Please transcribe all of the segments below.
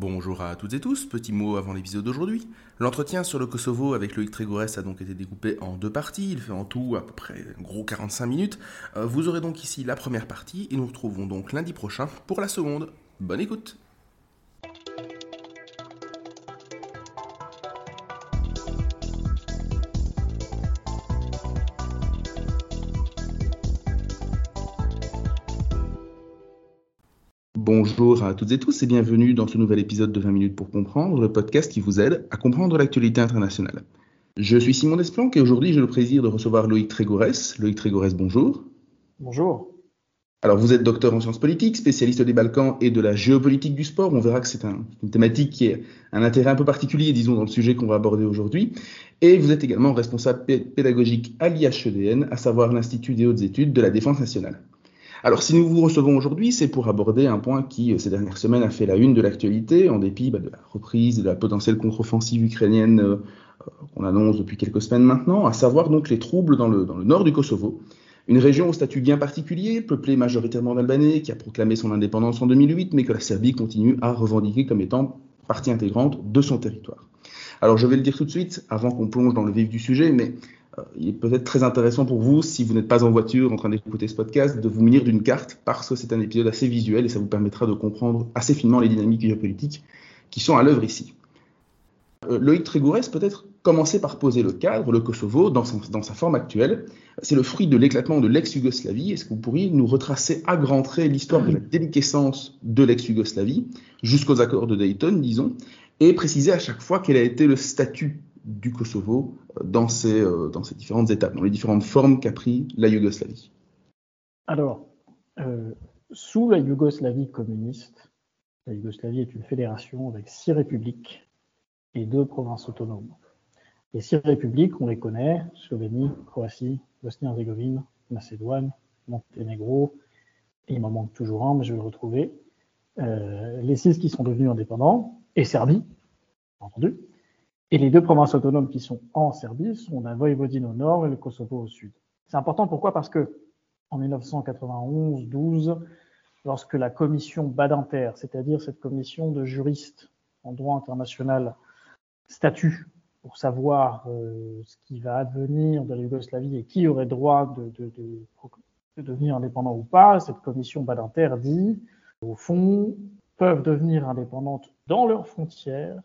Bonjour à toutes et tous, petit mot avant l'épisode d'aujourd'hui. L'entretien sur le Kosovo avec Loïc Trégorès a donc été découpé en deux parties, il fait en tout à peu près gros 45 minutes. Euh, vous aurez donc ici la première partie et nous retrouvons donc lundi prochain pour la seconde. Bonne écoute Bonjour à toutes et tous et bienvenue dans ce nouvel épisode de 20 minutes pour comprendre, le podcast qui vous aide à comprendre l'actualité internationale. Je suis Simon Desplanques et aujourd'hui j'ai le plaisir de recevoir Loïc Trégorès. Loïc Trégorès, bonjour. Bonjour. Alors vous êtes docteur en sciences politiques, spécialiste des Balkans et de la géopolitique du sport. On verra que c'est une thématique qui a un intérêt un peu particulier, disons, dans le sujet qu'on va aborder aujourd'hui. Et vous êtes également responsable pédagogique à l'IHEDN, à savoir l'Institut des hautes études de la défense nationale. Alors, si nous vous recevons aujourd'hui, c'est pour aborder un point qui, euh, ces dernières semaines, a fait la une de l'actualité, en dépit bah, de la reprise de la potentielle contre-offensive ukrainienne euh, qu'on annonce depuis quelques semaines maintenant, à savoir donc les troubles dans le, dans le nord du Kosovo, une région au statut bien particulier, peuplée majoritairement d'Albanais, qui a proclamé son indépendance en 2008, mais que la Serbie continue à revendiquer comme étant partie intégrante de son territoire. Alors, je vais le dire tout de suite, avant qu'on plonge dans le vif du sujet, mais euh, il est peut-être très intéressant pour vous, si vous n'êtes pas en voiture en train d'écouter ce podcast, de vous munir d'une carte parce que c'est un épisode assez visuel et ça vous permettra de comprendre assez finement les dynamiques géopolitiques qui sont à l'œuvre ici. Euh, Loïc Trégourès peut-être commencer par poser le cadre, le Kosovo, dans, dans sa forme actuelle. C'est le fruit de l'éclatement de l'ex-Yougoslavie. Est-ce que vous pourriez nous retracer à grands traits l'histoire de la déliquescence de l'ex-Yougoslavie jusqu'aux accords de Dayton, disons, et préciser à chaque fois quel a été le statut du Kosovo dans ces, euh, dans ces différentes étapes, dans les différentes formes qu'a pris la Yougoslavie Alors, euh, sous la Yougoslavie communiste, la Yougoslavie est une fédération avec six républiques et deux provinces autonomes. Les six républiques, on les connaît, Slovénie, Croatie, Bosnie-Herzégovine, Macédoine, Monténégro, il m'en manque toujours un, mais je vais le retrouver. Euh, les six qui sont devenus indépendants, et Serbie, entendu. Et les deux provinces autonomes qui sont en Serbie sont la Voïvodine au nord et le Kosovo au sud. C'est important pourquoi? Parce que en 1991-12, lorsque la commission Badinter, c'est-à-dire cette commission de juristes en droit international, statue pour savoir euh, ce qui va advenir de la Yougoslavie et qui aurait droit de, de, de, de devenir indépendant ou pas, cette commission Badinter dit, au fond, peuvent devenir indépendantes dans leurs frontières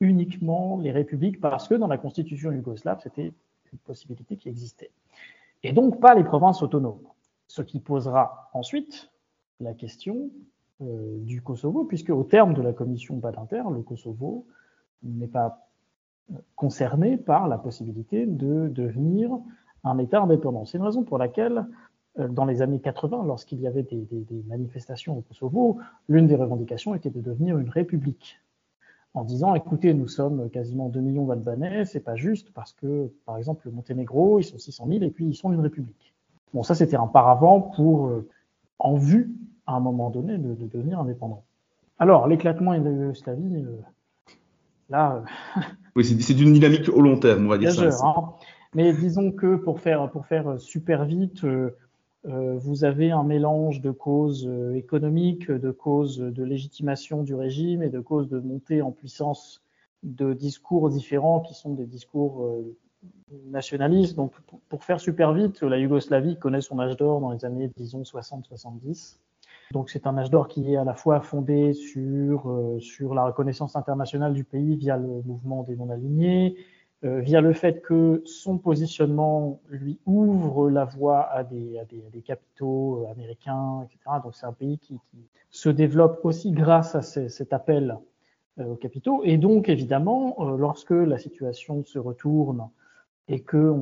uniquement les républiques parce que dans la constitution yougoslave, c'était une possibilité qui existait. Et donc pas les provinces autonomes. Ce qui posera ensuite la question euh, du Kosovo, puisque au terme de la commission Badinter, le Kosovo n'est pas concerné par la possibilité de devenir un État indépendant. C'est une raison pour laquelle, euh, dans les années 80, lorsqu'il y avait des, manifestations au Kosovo, l'une des revendications était de devenir une république en disant écoutez, nous sommes quasiment 2 millions d'Albanais, c'est pas juste parce que, par exemple, le Monténégro, ils sont 600 000 et puis ils sont une république. Bon, ça c'était un paravent pour, euh, en vue, à un moment donné, de, de devenir indépendant. Alors, l'éclatement de Yougoslavie, euh, là. Euh, oui, c'est d'une dynamique au long terme, on va dire ça. Hein. Mais disons que pour faire, pour faire super vite, euh, vous avez un mélange de causes euh, économiques, de causes de légitimation du régime et de causes de montée en puissance de discours différents qui sont des discours euh, nationalistes. Donc, pour faire super vite, la Yougoslavie connaît son âge d'or dans les années, disons, 60-70. Donc, c'est un âge d'or qui est à la fois fondé sur, sur la reconnaissance internationale du pays via le mouvement des non-alignés, euh, via le fait que son positionnement lui ouvre la voie à des, capitaux euh, américains, etc. Donc c'est un pays qui, se développe aussi grâce à cet appel euh, aux capitaux. Et donc évidemment, euh, lorsque la situation se retourne et que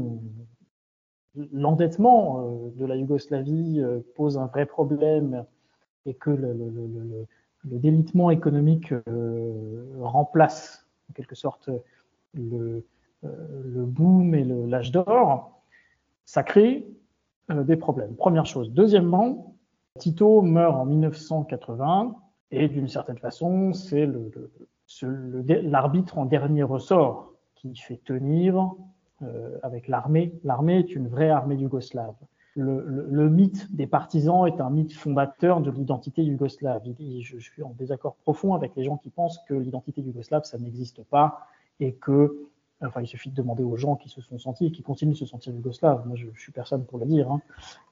l'endettement de la Yougoslavie pose un vrai problème et que le, le, délitement économique remplace en quelque sorte le, le boom et l'âge d'or, ça crée euh, des problèmes. Première chose. Deuxièmement, Tito meurt en 1980 et d'une certaine façon, c'est l'arbitre en dernier ressort qui fait tenir euh, avec l'armée. L'armée est une vraie armée yougoslave. le, mythe des partisans est un mythe fondateur de l'identité yougoslave. je, suis en désaccord profond avec les gens qui pensent que l'identité yougoslave, ça n'existe pas et que, enfin, il suffit de demander aux gens qui se sont sentis et qui continuent de se sentir yougoslaves. Moi, je, suis personne pour le dire, hein.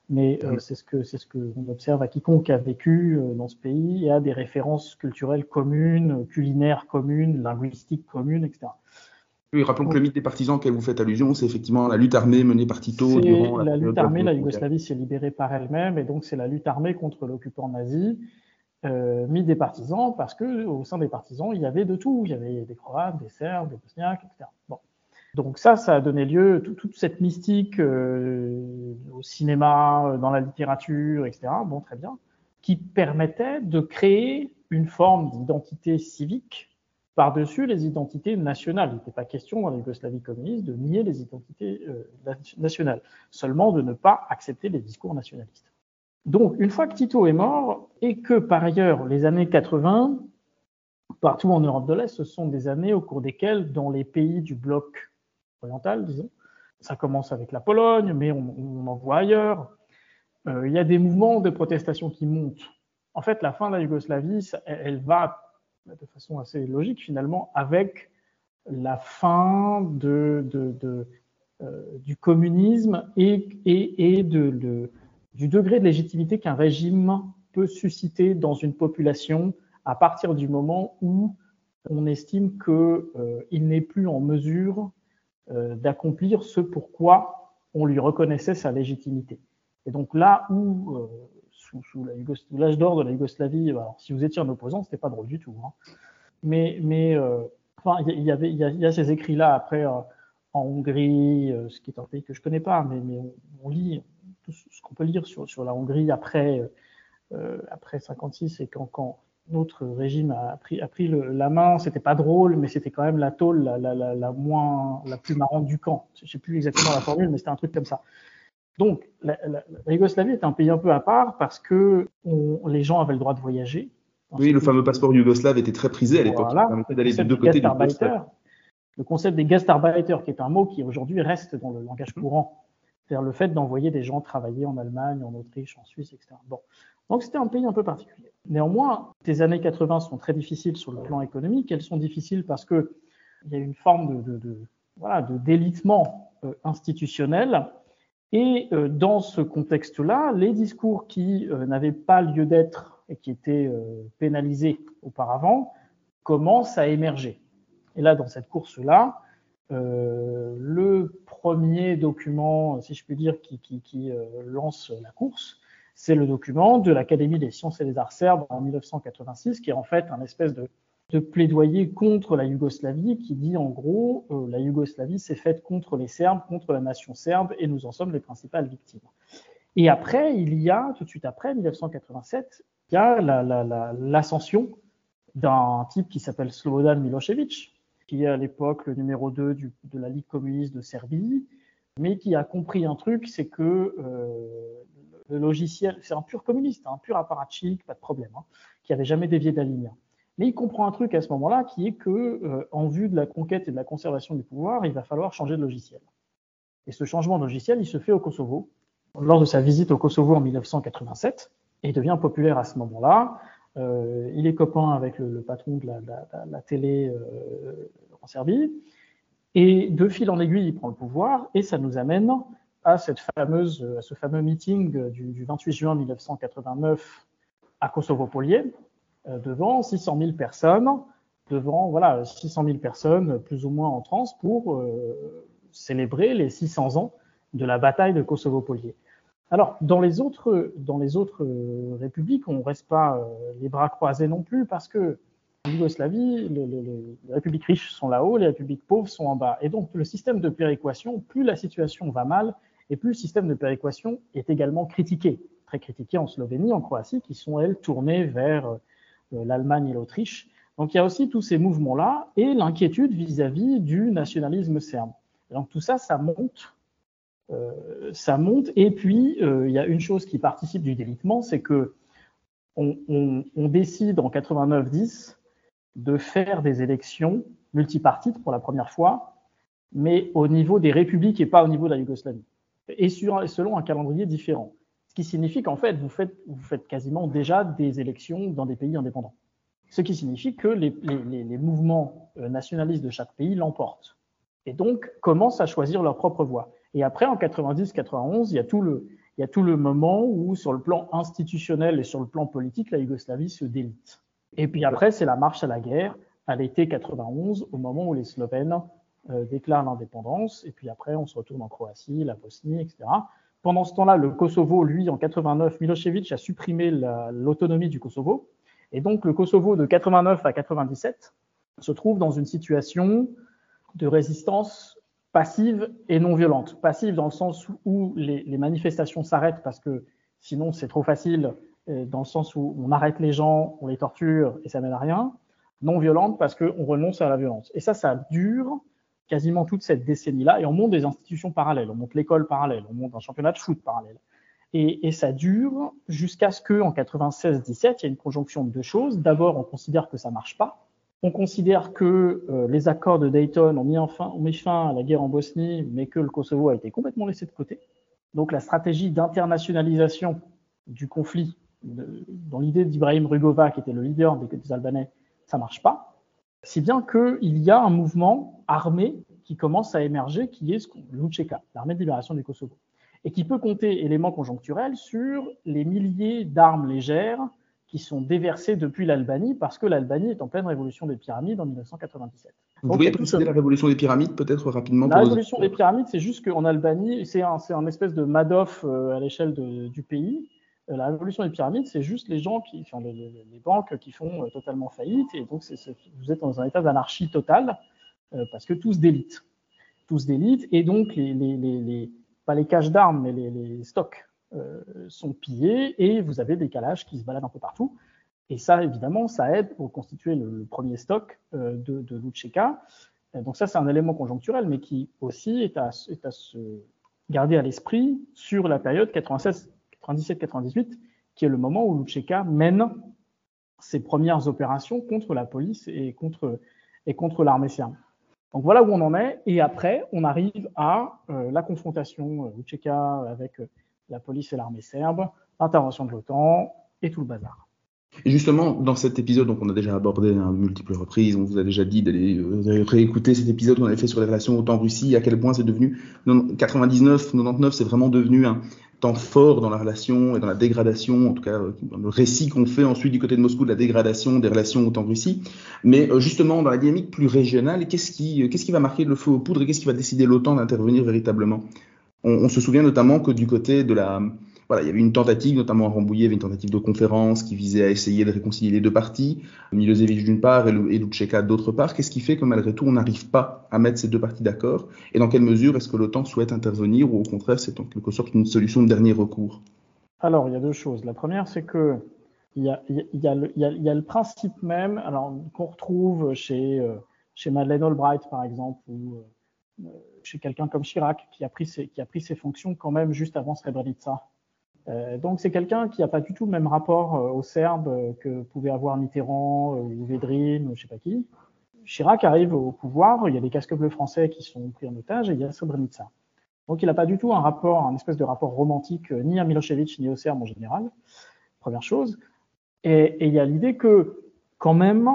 mais euh, c'est ce que c'est ce que on observe à quiconque a vécu euh, dans ce pays et a des références culturelles communes, culinaires communes, linguistiques communes, etc. Oui, rappelons que le mythe des partisans auquel vous faites allusion, c'est effectivement la lutte armée menée par Tito durant la, la lutte armée. La Yougoslavie s'est libérée par elle-même, et donc c'est la lutte armée contre l'occupant nazi, euh, mythe des partisans, parce que au sein des partisans, il y avait de tout. Il y avait des Croates, des Serbes, des Bosniaques, etc. Bon. Donc ça, ça a donné lieu, toute cette mystique euh, au cinéma, dans la littérature, etc. Bon, très bien, qui permettait de créer une forme d'identité civique par-dessus les identités nationales. Il n'était pas question dans la Yougoslavie communiste de nier les identités euh, nationales, seulement de ne pas accepter les discours nationalistes. Donc, une fois que Tito est mort, et que par ailleurs les années 80, partout en Europe de l'Est, ce sont des années au cours desquelles, dans les pays du bloc oriental, disons, ça commence avec la Pologne, mais on, en voit ailleurs, euh, il y a des mouvements de protestation qui montent. En fait, la fin de la Yougoslavie, elle va de façon assez logique finalement avec la fin euh, du communisme et, et de, du degré de légitimité qu'un régime peut susciter dans une population à partir du moment où on estime qu'il euh, n'est plus en mesure euh, d'accomplir ce pourquoi on lui reconnaissait sa légitimité. Et donc là où sous, l'âge d'or de la Yougoslavie, alors, si vous étiez un opposant, c'était pas drôle du tout. Hein. Mais, mais euh, il y, avait, il y, a, ces écrits-là après euh, en Hongrie, euh, ce qui est un pays que je connais pas, mais, mais on, lit tout ce qu'on peut lire sur, sur la Hongrie après après 56 et quand, quand notre régime a pris, a pris le, la main, c'était pas drôle, mais c'était quand même la tôle la, la, la, la, moins, la plus marrante du camp. Je sais plus exactement la formule, mais c'était un truc comme ça. Donc, la, la, Yougoslavie est un pays un peu à part parce que on, les gens avaient le droit de voyager. Oui, le fameux passeport yougoslave était très prisé à l'époque. Voilà. d'aller de deux côtés du Le concept des gastarbeiter, qui est un mot qui aujourd'hui reste dans le langage courant, c'est-à-dire le fait d'envoyer des gens travailler en Allemagne, en Autriche, en Suisse, etc. Bon, donc c'était un pays un peu particulier. Néanmoins, ces années 80 sont très difficiles sur le plan économique. Elles sont difficiles parce que il y a une forme de, de, de voilà, de délitement euh, institutionnel et euh, dans ce contexte-là, les discours qui euh, n'avaient pas lieu d'être et qui étaient euh, pénalisés auparavant commencent à émerger. Et là, dans cette course-là, le premier document, si je puis dire, qui, qui lance la course, c'est le document de l'Académie des sciences et des arts serbes en 1986, qui est en fait un espèce de de plaidoyer contre la Yougoslavie qui dit en gros euh, la Yougoslavie s'est faite contre les Serbes, contre la nation serbe et nous en sommes les principales victimes. Et après, il y a, tout de suite après, 1987, il y a l'ascension d'un type qui s'appelle Slobodan Milosevic, qui est à l'époque le numéro 2 du, de la Ligue communiste de Serbie, mais qui a compris un truc, c'est que euh, le logiciel, c'est un pur communiste, un pur apparatchik, pas de problème, hein, qui avait jamais dévié de. Mais il comprend un truc à ce moment-là qui est que, euh, en vue de la conquête et de la conservation du pouvoir, il va falloir changer de logiciel. Et ce changement de logiciel, il se fait au Kosovo. Lors de sa visite au Kosovo en 1987, et il devient populaire à ce moment-là. Euh, il est copain avec le, patron de la, la, la télé euh, en Serbie. Et de fil en aiguille, il prend le pouvoir, et ça nous amène à, cette fameuse, à ce fameux meeting du, du 28 juin 1989 à Kosovo-Polier, euh, devant 600 000 personnes, devant voilà 600 000 personnes plus ou moins en transe pour euh, célébrer les 600 ans de la bataille de Kosovo-Polier. Alors, dans les autres, dans les autres euh, républiques, on ne reste pas les bras croisés non plus parce que en Yougoslavie, les, les, républiques riches sont là-haut, les républiques pauvres sont en bas. Et donc, le système de péréquation, plus la situation va mal, et plus le système de péréquation est également critiqué. Très critiqué en Slovénie, en Croatie, qui sont, elles, tournées vers euh, l'Allemagne et l'Autriche. Donc il y a aussi tous ces mouvements-là et l'inquiétude vis-à-vis du nationalisme serbe. donc tout ça, ça monte, euh, ça monte. Et puis euh, il y a une chose qui participe du délitement, c'est que on, décide en 89-10 de faire des élections multipartites pour la première fois, mais au niveau des républiques et pas au niveau de la Yougoslavie. et selon un calendrier différent. Ce qui signifie qu'en fait, vous faites, quasiment déjà des élections dans des pays indépendants. Ce qui signifie que les, les, les mouvements euh, nationalistes de chaque pays l'emportent. Et donc commencent à choisir leur propre voie. Et après, en 90-91, il y a tout le, moment où, sur le plan institutionnel et sur le plan politique, la Yougoslavie se délite. Et puis après, c'est la marche à la guerre à l'été 91, au moment où les Slovènes euh, déclarent l'indépendance. Et puis après, on se retourne en Croatie, la Bosnie, etc. Pendant ce temps-là, le Kosovo, lui, en 89, Milosevic a supprimé l'autonomie du Kosovo. Et donc, le Kosovo de 89 à 97 se trouve dans une situation de résistance passive et non violente. Passive dans le sens où les, manifestations s'arrêtent parce que sinon c'est trop facile, dans le sens où on arrête les gens, on les torture et ça mène à rien. Non violente parce qu'on renonce à la violence. Et ça, ça dure quasiment toute cette décennie-là, et on monte des institutions parallèles, on monte l'école parallèle, on monte un championnat de foot parallèle. Et, ça dure jusqu'à ce qu'en 96-17, il y ait une conjonction de deux choses. D'abord, on considère que ça marche pas. On considère que euh, les accords de Dayton ont mis, fin à la guerre en Bosnie, mais que le Kosovo a été complètement laissé de côté. Donc la stratégie d'internationalisation du conflit, dans l'idée d'Ibrahim Rugova, qui était le leader des, des Albanais, ça marche pas. Si bien qu'il y a un mouvement armé qui commence à émerger, qui est l'UCK, l'armée de libération du Kosovo, et qui peut compter, éléments conjoncturels, sur les milliers d'armes légères qui sont déversées depuis l'Albanie, parce que l'Albanie est en pleine révolution des pyramides en 1997. Vous pouvez préciser la révolution des pyramides, peut-être rapidement La révolution des pyramides, c'est juste qu'en Albanie, c'est un, un, espèce de Madoff euh, à l'échelle du pays, euh, la révolution des pyramides, c'est juste les gens qui, enfin, les, les, banques qui font euh, totalement faillite, et donc vous êtes dans un état d'anarchie totale euh, parce que tous délitent, tous délitent, et donc les, les, les pas les caches d'armes, mais les, stocks sont pillés, et vous avez des calages qui se baladent un peu partout. Et ça, évidemment, ça aide pour constituer le, premier stock euh, de, de l'Utcheka. Donc ça, c'est un élément conjoncturel, mais qui aussi est à, se garder à l'esprit sur la période 96 97-98, qui est le moment où Lucheka mène ses premières opérations contre la police et contre, et contre l'armée serbe. Donc voilà où on en est. Et après, on arrive à euh, la confrontation euh, Lucheka avec euh, la police et l'armée serbe, l'intervention de l'OTAN et tout le bazar. Justement, dans cet épisode, donc on a déjà abordé à multiples reprises, on vous a déjà dit d'aller euh, réécouter cet épisode qu'on avait fait sur les relations OTAN-Russie, à quel point c'est devenu 99, 99, c'est vraiment devenu un temps fort dans la relation et dans la dégradation, en tout cas dans le récit qu'on fait ensuite du côté de Moscou de la dégradation des relations OTAN-Russie. Mais euh, justement, dans la dynamique plus régionale, qu'est-ce qui, qu'est-ce qui va marquer le feu aux poudres et qu'est-ce qui va décider l'OTAN d'intervenir véritablement? On, se souvient notamment que du côté de la voilà, il y avait une tentative, notamment à Rambouillet, il y avait une tentative de conférence qui visait à essayer de réconcilier les deux parties, Milosevic d'une part et Lucheka d'autre part. Qu'est-ce qui fait que malgré tout, on n'arrive pas à mettre ces deux parties d'accord? Et dans quelle mesure est-ce que l'OTAN souhaite intervenir ou au contraire, c'est en quelque sorte une solution de dernier recours? Alors, il y a deux choses. La première, c'est que il y a, le, il y a, le principe même, alors qu'on retrouve chez, euh, chez Madeleine Albright, par exemple, euh, chez quelqu'un comme Chirac, qui a, pris ses, fonctions quand même juste avant Srebrenica. Euh, donc c'est quelqu'un qui n'a pas du tout le même rapport euh, aux Serbes euh, que pouvait avoir Mitterrand ou Védrine ou je sais pas qui. Chirac arrive au pouvoir, il y a des casques bleus français qui sont pris en otage et il y a Srebrenica. Donc il n'a pas du tout un rapport, un espèce de rapport romantique ni à Milosevic ni aux Serbes en général. Première chose. Et il y a l'idée que quand même,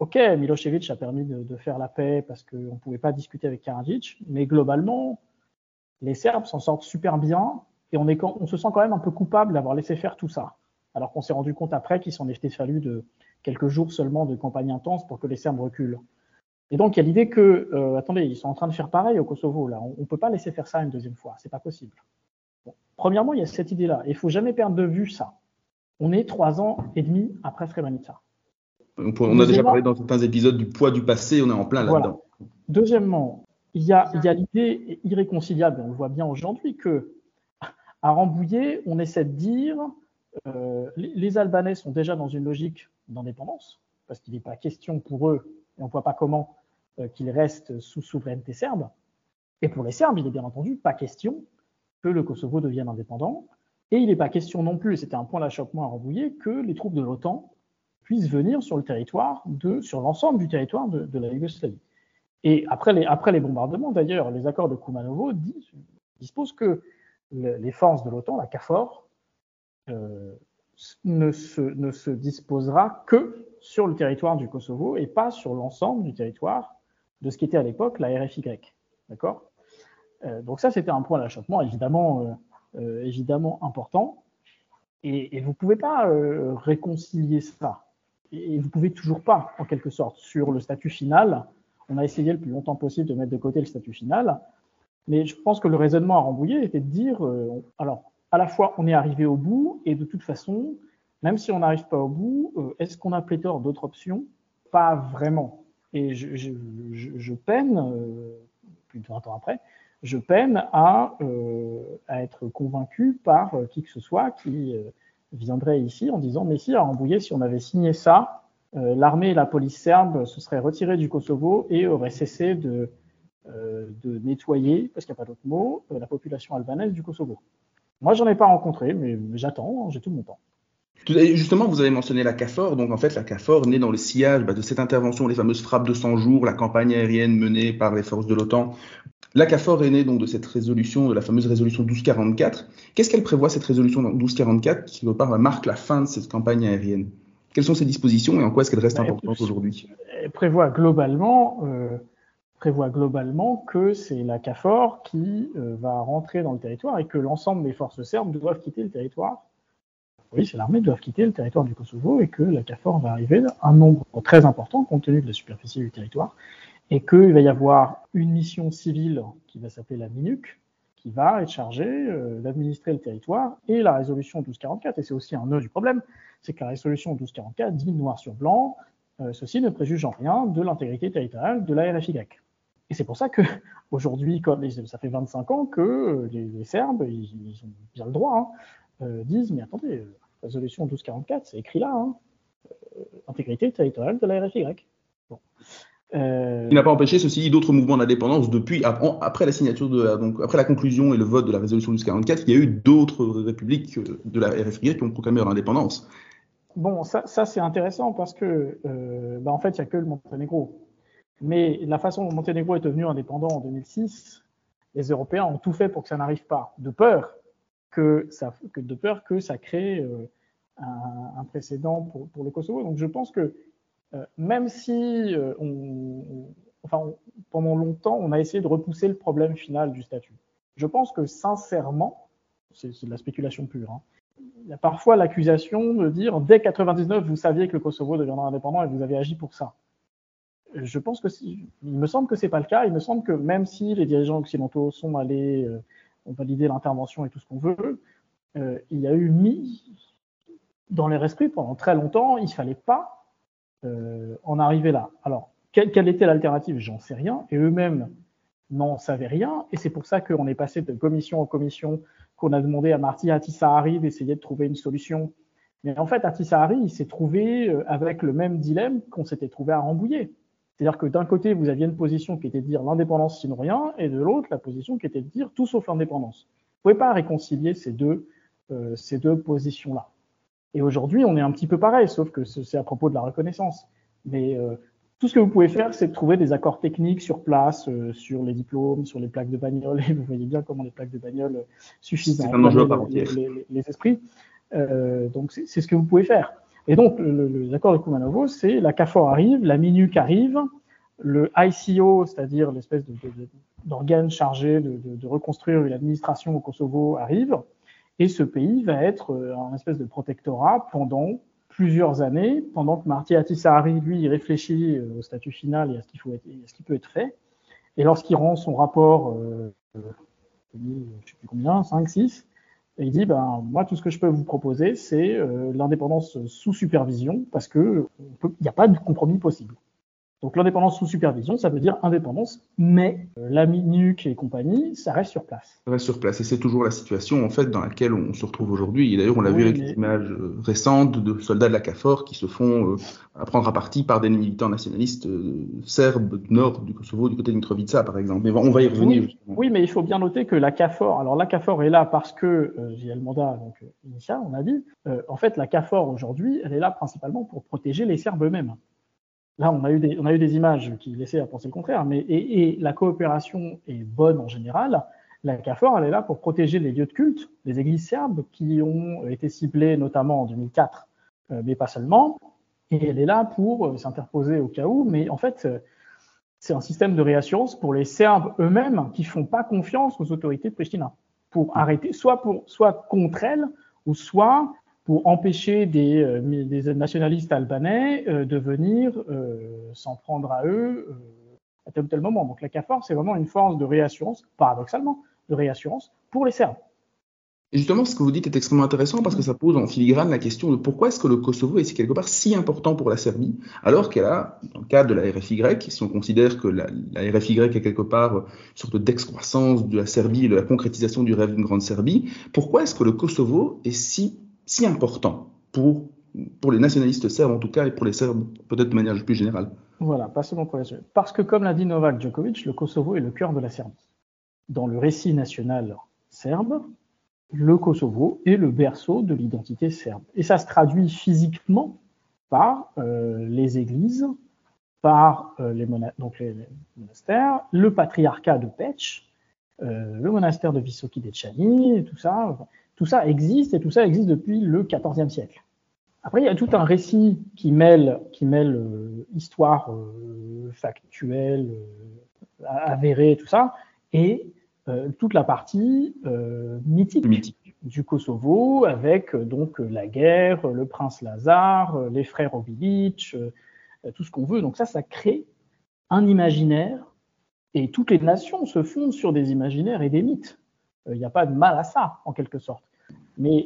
ok, Milosevic a permis de, faire la paix parce qu'on ne pouvait pas discuter avec Karadzic, mais globalement, les Serbes s'en sortent super bien et on, est, on se sent quand même un peu coupable d'avoir laissé faire tout ça. Alors qu'on s'est rendu compte après qu'il s'en était fallu de quelques jours seulement de campagne intense pour que les Serbes reculent. Et donc, il y a l'idée que, euh, attendez, ils sont en train de faire pareil au Kosovo, là. On ne peut pas laisser faire ça une deuxième fois. C'est pas possible. Premièrement, il y a cette idée-là. Il faut jamais perdre de vue ça. On est trois ans et demi après Srebrenica. On, on a déjà parlé dans certains épisodes du poids du passé, on est en plein là-dedans. Voilà. Deuxièmement, il y a, l'idée irréconciliable, on le voit bien aujourd'hui, que à Rambouillet, on essaie de dire euh, les, les, Albanais sont déjà dans une logique d'indépendance, parce qu'il n'est pas question pour eux, et on ne voit pas comment, euh, qu'ils restent sous souveraineté serbe. Et pour les Serbes, il n'est bien entendu pas question que le Kosovo devienne indépendant. Et il n'est pas question non plus, et c'était un point d'achoppement à Rambouillet, que les troupes de l'OTAN puissent venir sur l'ensemble du territoire de, la Yougoslavie. Et après les, bombardements, d'ailleurs, les accords de Kumanovo disent, disposent que les forces de l'OTAN, la CAFOR, euh, ne, se, disposera que sur le territoire du Kosovo et pas sur l'ensemble du territoire de ce qui était à l'époque la RFY. D'accord? Euh, Donc ça, c'était un point d'achoppement évidemment, euh, important. Et, et vous ne pouvez pas réconcilier ça. Et vous pouvez toujours pas, en quelque sorte, sur le statut final. On a essayé le plus longtemps possible de mettre de côté le statut final. Mais je pense que le raisonnement à Rambouillet était de dire, euh, alors, à la fois, on est arrivé au bout, et de toute façon, même si on n'arrive pas au bout, euh, est-ce qu'on a pléthore d'autres options? Pas vraiment. Et je, peine, euh, plus de 20 ans après, je peine à, être convaincu par qui que ce soit qui viendrait ici en disant mais si à Rambouillet, si on avait signé ça, euh, l'armée et la police serbe se seraient retirées du Kosovo et auraient cessé de, euh, nettoyer, parce qu'il n'y a pas d'autre mot, euh, la population albanaise du Kosovo. Moi, j'en ai pas rencontré, mais j'attends, hein, j'ai tout mon temps. Justement, vous avez mentionné la CAFOR. Donc, en fait, la CAFOR naît dans le sillage bah, de cette intervention, les fameuses frappes de 100 jours, la campagne aérienne menée par les forces de l'OTAN. La CAFOR est née donc de cette résolution, de la fameuse résolution 1244. Qu'est-ce qu'elle prévoit, cette résolution 1244, qui, quelque part, marque la fin de cette campagne aérienne? Quelles sont ses dispositions et en quoi est-ce qu'elle reste Bah, importante aujourd'hui? Elle prévoit globalement, euh, prévoit globalement que c'est la CAFOR qui euh, va rentrer dans le territoire et que l'ensemble des forces serbes doivent quitter le territoire. Oui, c'est l'armée doivent quitter le territoire du Kosovo et que la CAFOR va arriver un nombre très important compte tenu de la superficie du territoire et qu'il va y avoir une mission civile qui va s'appeler la MINUC qui va être chargée euh, d'administrer le territoire et la résolution 1244 et c'est aussi un nœud du problème, c'est que la résolution 1244 dit noir sur blanc euh, ceci ne préjuge en rien de l'intégrité territoriale de la RFY. Et c'est pour ça que aujourd'hui, ça fait 25 ans que euh, les, Serbes, ils, ont bien le droit, hein, disent mais attendez, résolution 1244, c'est écrit là, hein, intégrité territoriale de la RFY. Bon. Euh, Il n'a pas empêché, ceci dit, d'autres mouvements d'indépendance depuis, après la signature de la, donc, après la conclusion et le vote de la résolution 1244, il y a eu d'autres républiques euh, de la RFI qui ont proclamé leur indépendance. Bon, ça, ça c'est intéressant parce que, euh, bah, en fait, il n'y a que le Monténégro. Mais la façon dont Monténégro est devenu indépendant en 2006, les Européens ont tout fait pour que ça n'arrive pas, de peur que ça, que de peur que ça crée euh, un, un précédent pour, pour le Kosovo. Donc, je pense que même si euh, enfin, pendant longtemps, on a essayé de repousser le problème final du statut. Je pense que sincèrement, c'est de la spéculation pure, hein, il y a parfois l'accusation de dire dès 99, vous saviez que le Kosovo deviendra indépendant et vous avez agi pour ça. Je pense que il me semble que c'est pas le cas. Il me semble que même si les dirigeants occidentaux sont allés, euh, ont validé l'intervention et tout ce qu'on veut, euh, il y a eu mis dans leur esprit pendant très longtemps, il fallait pas euh, en arriver là. Alors, quelle, était l'alternative? J'en sais rien. Et eux-mêmes n'en savaient rien. Et c'est pour ça qu'on est passé de commission en commission qu'on a demandé à Marty Hatissahari d'essayer de trouver une solution. Mais en fait, Hatissahari, il s'est trouvé euh, avec le même dilemme qu'on s'était trouvé à Rambouillet. C'est-à-dire que d'un côté, vous aviez une position qui était de dire l'indépendance sinon rien, et de l'autre, la position qui était de dire tout sauf l'indépendance. Vous ne pouvez pas réconcilier ces deux, euh, ces deux positions-là. Et aujourd'hui, on est un petit peu pareil, sauf que c'est à propos de la reconnaissance. Mais euh, tout ce que vous pouvez faire, c'est de trouver des accords techniques sur place, euh, sur les diplômes, sur les plaques de bagnole. Et vous voyez bien comment les plaques de bagnole suffisent à les, les- les esprits. Euh, donc c'est ce que vous pouvez faire. Et donc le- le- l'accord de Kumanovo, c'est la CAFOR arrive, la MINUC arrive, le ICO, c'est-à-dire l'espèce de- de- de- d'organe chargé de, de- de reconstruire une administration au Kosovo arrive, et ce pays va être euh, un espèce de protectorat pendant plusieurs années, pendant que Marty Hatissahari, lui, réfléchit euh, au statut final et à ce qu'il peut être fait. Et lorsqu'il rend son rapport, euh, je sais plus combien, 5, 6, et il dit, ben, moi, tout ce que je peux vous proposer, c'est l'indépendance sous supervision, parce que on peut- il n'y a pas de compromis possible. Donc l'indépendance sous supervision, ça veut dire indépendance, mais euh, la MINUC et compagnie, ça reste sur place. Ça reste sur place. Et c'est toujours la situation, en fait, dans laquelle on se retrouve aujourd'hui. Et d'ailleurs, on l'a Oui, vu avec mais- les images euh, récentes de soldats de la CAFOR qui se font euh, prendre à partie par des militants nationalistes euh, serbes du nord du Kosovo, du côté de Mitrovica, par exemple. Mais on va y revenir. Oui, mais il faut bien noter que la CAFOR, alors la CAFOR est là parce que euh, il y a le mandat donc, initial, on a dit. En fait, la CAFOR aujourd'hui, elle est là principalement pour protéger les Serbes eux-mêmes. Là, on a, eu des, images qui laissaient à penser le contraire, mais la coopération est bonne en général, La CAFOR, elle est là pour protéger les lieux de culte, les églises serbes qui ont été ciblées notamment en 2004, euh, mais pas seulement. Et elle est là pour euh, s'interposer au cas où, mais en fait, euh, c'est un système de réassurance pour les Serbes eux-mêmes qui font pas confiance aux autorités de Pristina pour arrêter, soit soit contre elles, ou soit pour empêcher des, des nationalistes albanais de venir s'en prendre à eux à tel ou tel moment. Donc la CAFOR, c'est vraiment une force de réassurance, paradoxalement, de réassurance pour les Serbes. Et justement, ce que vous dites est extrêmement intéressant parce que ça pose en filigrane la question de pourquoi est-ce que le Kosovo est quelque part si important pour la Serbie, alors qu'elle a, dans le cadre de la RFY, si on considère que la, RFY est quelque part une sorte d'excroissance de la Serbie de la concrétisation du rêve d'une grande Serbie, pourquoi est-ce que le Kosovo est si, si important pour, pour les nationalistes serbes en tout cas et pour les Serbes peut-être de manière plus générale Voilà, pas seulement pour les Serbes. Parce que comme l'a dit Novak Djokovic, le Kosovo est le cœur de la Serbie dans le récit national serbe, le Kosovo est le berceau de l'identité serbe. Et ça se traduit physiquement par euh, les églises, par euh, les, monastères, le patriarcat de Pech, euh, le monastère de Visoki Dechani, tout ça. Tout ça existe et tout ça existe depuis le XIVe siècle. Après, il y a tout un récit qui mêle, qui mêle histoire factuelle, avérée, tout ça, et euh, toute la partie euh, mythique, du Kosovo, avec euh, donc la guerre, le prince Lazare, les frères Obilic, tout ce qu'on veut. Donc ça, ça crée un imaginaire, et toutes les nations se fondent sur des imaginaires et des mythes. Il n'y a pas de mal à ça, en quelque sorte. Mais,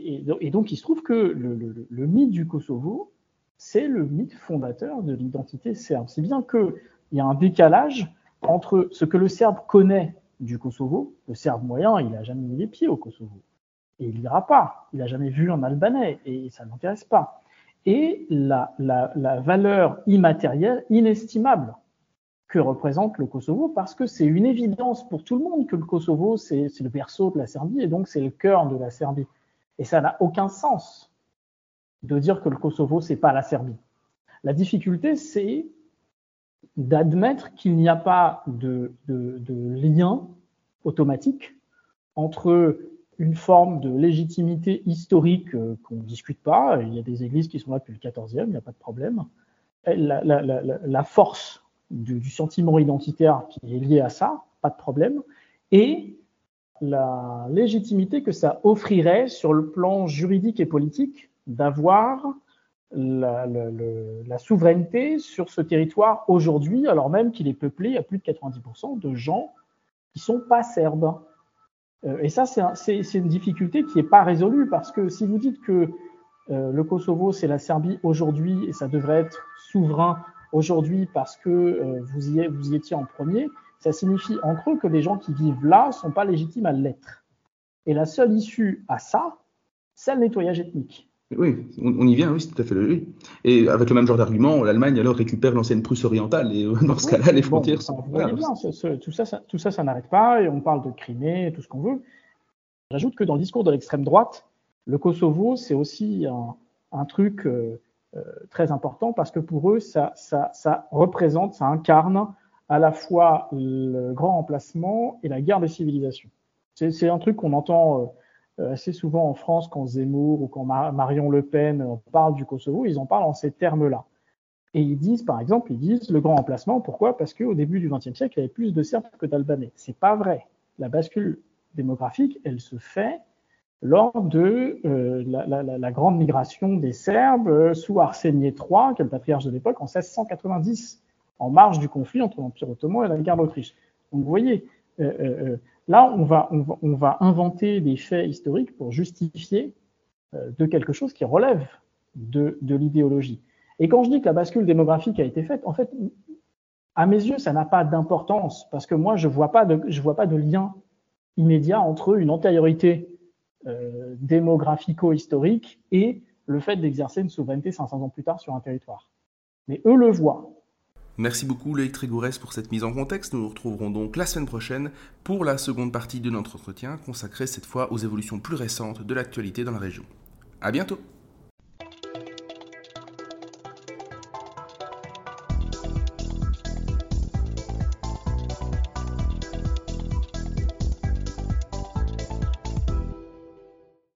et, donc, il se trouve que le, mythe du Kosovo, c'est le mythe fondateur de l'identité serbe. Si bien qu'il y a un décalage entre ce que le serbe connaît du Kosovo, le Serbe moyen, il n'a jamais mis les pieds au Kosovo. Et il n'ira pas. Il n'a jamais vu un Albanais et ça ne l'intéresse pas. Et la, valeur immatérielle, inestimable, que représente le Kosovo, parce que c'est une évidence pour tout le monde que le Kosovo, c'est le berceau de la Serbie et donc c'est le cœur de la Serbie. Et ça n'a aucun sens de dire que le Kosovo, c'est pas la Serbie. La difficulté, c'est d'admettre qu'il n'y a pas de, lien automatique entre une forme de légitimité historique euh, qu'on ne discute pas, il y a des églises qui sont là depuis le XIVe, il n'y a pas de problème, la, force du, sentiment identitaire qui est lié à ça, pas de problème, et la légitimité que ça offrirait sur le plan juridique et politique d'avoir la, souveraineté sur ce territoire aujourd'hui, alors même qu'il est peuplé à plus de 90% de gens qui sont pas serbes. Euh, et ça, c'est une difficulté qui n'est pas résolue parce que si vous dites que euh, le Kosovo, c'est la Serbie aujourd'hui et ça devrait être souverain aujourd'hui parce que euh, vous, y, vous y étiez en premier, ça signifie en creux que les gens qui vivent là sont pas légitimes à l'être. Et la seule issue à ça, c'est le nettoyage ethnique. Oui, on, y vient, oui, c'est tout à fait logique. Et avec le même genre d'argument, l'Allemagne alors récupère l'ancienne Prusse orientale et euh, dans ce cas-là, les frontières sont. Bien, tout ça, ça, tout ça, ça n'arrête pas et on parle de Crimée, tout ce qu'on veut. J'ajoute que dans le discours de l'extrême droite, le Kosovo, c'est aussi un, truc euh, très important parce que pour eux, ça, ça, ça représente, ça incarne à la fois le grand emplacement et la guerre des civilisations. C'est un truc qu'on entend euh, assez souvent en France, quand Zemmour ou quand Marion Le Pen parle du Kosovo, ils en parlent en ces termes-là. Et ils disent, par exemple, ils disent le grand emplacement. Pourquoi? Parce qu'au début du XXe siècle, il y avait plus de Serbes que d'Albanais. C'est pas vrai. La bascule démographique, elle se fait lors de euh, la, grande migration des Serbes euh, sous Arsenier III, qui est le patriarche de l'époque, en 1690, en marge du conflit entre l'Empire ottoman et la guerre d'Autriche. Donc vous voyez, Là, on va, inventer des faits historiques pour justifier euh, de quelque chose qui relève de, l'idéologie. Et quand je dis que la bascule démographique a été faite, en fait, à mes yeux, ça n'a pas d'importance parce que moi, je vois pas de, vois pas de lien immédiat entre une antériorité euh, démographico-historique et le fait d'exercer une souveraineté 500 ans plus tard sur un territoire. Mais eux le voient. Merci beaucoup Loïc Trégourès pour cette mise en contexte. Nous nous retrouverons donc la semaine prochaine pour la seconde partie de notre entretien consacrée cette fois aux évolutions plus récentes de l'actualité dans la région. À bientôt